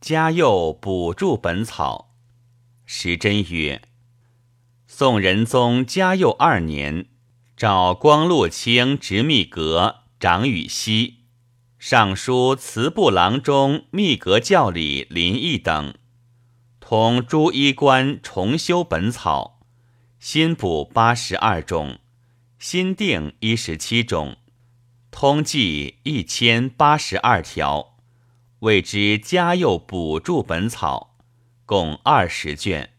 嘉佑补注本草。时珍曰：宋仁宗嘉佑二年，召光禄卿直秘阁长与西，尚书祠部郎中秘阁教理林毅等，同诸医官重修本草，新补八十二种，新定一十七种，通记一千八十二条，谓之嘉佑补注本草，共二十卷。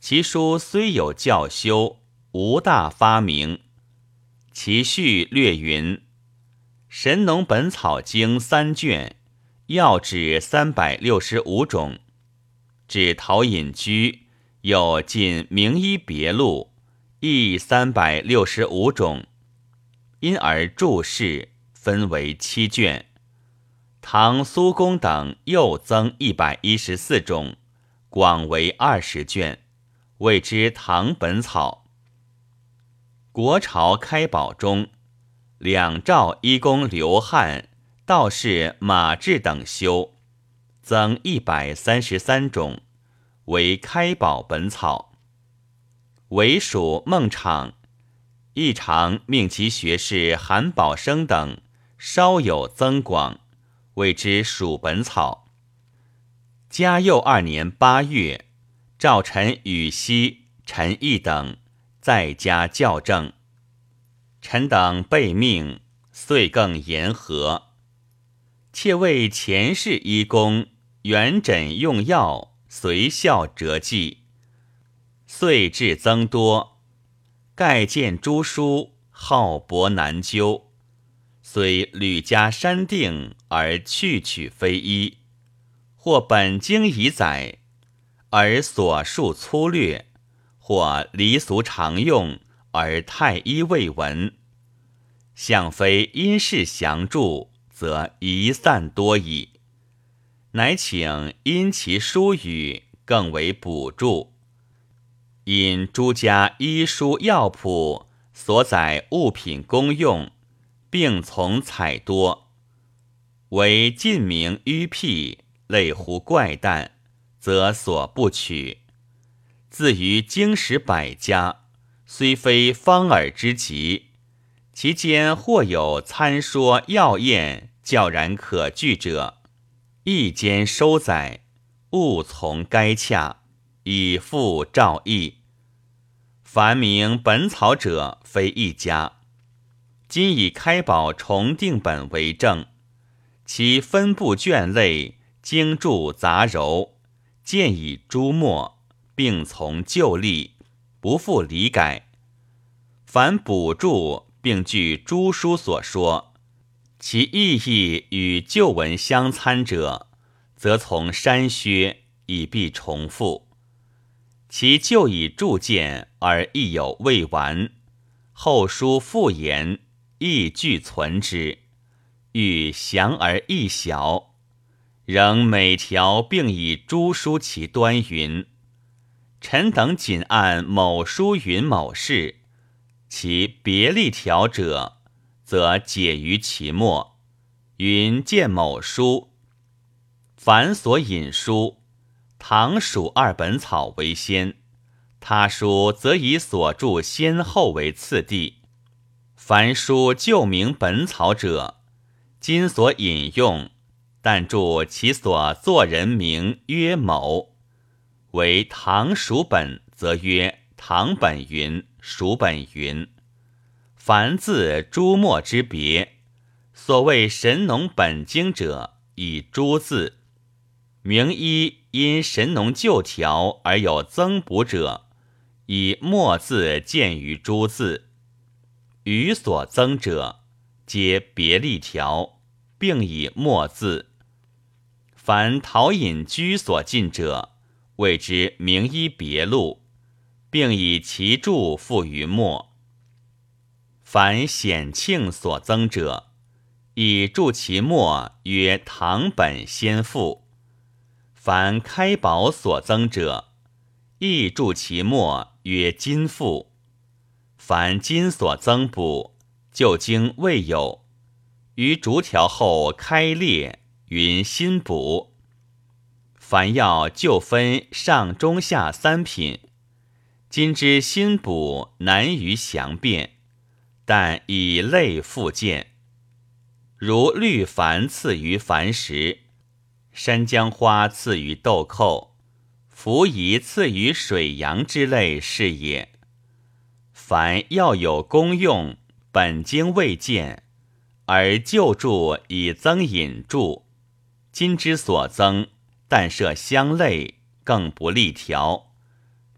其书虽有教修，无大发明。其序略云：《神农本草经》三卷，药旨三百六十五种。指陶隐居有近《名医别录》，亦三百六十五种，因而注释分为七卷。唐苏公等又增一百一十四种，广为二十卷。谓之唐本草。国朝开宝中，两赵医公刘汉、道士马志等修，增一百三十三种，为开宝本草。为属孟昶，亦常命其学士韩宝生等稍有增广，谓之蜀本草。嘉佑二年八月。赵臣禹锡、陈毅等在家校正，臣等备命，遂更言和。妾为前世医公，元诊用药，随效折记，遂至增多。盖见诸书浩博难究，虽屡加删定，而去取非一，或本经已载。而所述粗略，或离俗常用，而太医未闻。相非因事详著，则遗散多矣。乃请因其疏语，更为补助。因诸家医书药谱所载物品功用，并从采多，为近名迂辟，类乎怪诞。则所不取。自于经史百家，虽非方耳之极，其间或有参说药验，较然可据者，亦兼收载，勿从该洽，以复照义。凡名本草者，非一家。今以开宝重定本为证，其分布卷类，经注杂糅。见以诸墨并从旧例，不复理改。凡补注并据诸书所说，其意义与旧文相参者，则从删削，以避重复。其旧以注见而亦有未完，后书复言，亦俱存之，欲详而易小。仍每条并以诸书其端云，臣等仅按某书云某事，其别立条者，则解于其末。云见某书，凡所引书，唐蜀二本草为先，他书则以所著先后为次第。凡书旧名本草者，今所引用。但注其所作人名曰某，为唐蜀本，则曰唐本云、蜀本云。凡字诸墨之别，所谓神农本经者，以诸字；名医因神农旧条而有增补者，以墨字见于诸字。余所增者，皆别立条，并以墨字。凡陶隐居所进者，谓之名医别录，并以其注附于末。凡显庆所增者，以注其末曰唐本先赋。凡开宝所增者，亦注其末曰金赋。凡金所增补，旧经未有，于逐条后开裂。云新补，凡药就分上中下三品。今之新补难于详辨，但以类复见。如绿矾次于矾石，山姜花次于豆蔻，茯苡次于水杨之类是也。凡要有功用，本经未见，而旧注以增引注。今之所增，但设相类，更不利条。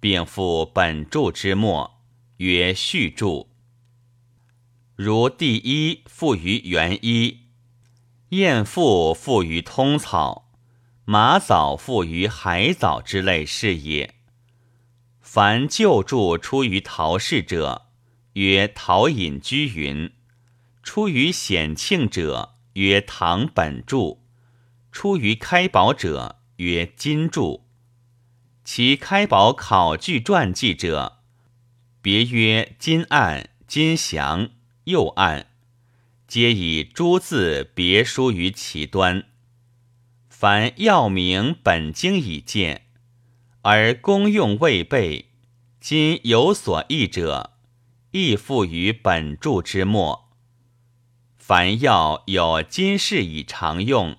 并复本注之末，曰续注。如第一附于元一，燕附附于通草，马藻附于海藻之类是也。凡旧注出于陶氏者，曰陶隐居云；出于显庆者，曰唐本注；出于开宝者，曰金注。其开宝考据传记者，别曰金案、金祥、右案，皆以诸字别书于其端。凡药名本经已见，而功用未备，今有所异者，亦附于本注之末。凡药有今世已常用，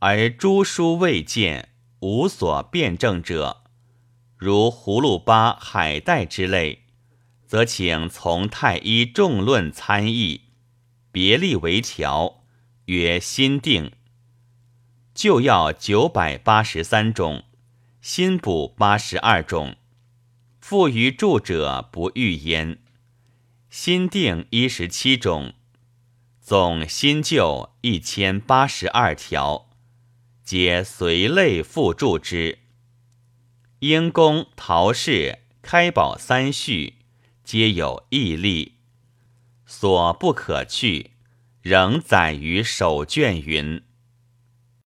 而诸书未见，无所辩证者。如葫芦巴、海带之类，则请从太医众论参议，别立为条，曰新定。旧药九百八十三种，新补八十二种，附于注者不欲焉。新定一十七种，总新旧一千八十二条，皆随类附注之。英公、陶氏、开宝三序，皆有异例，所不可去，仍载于手卷云。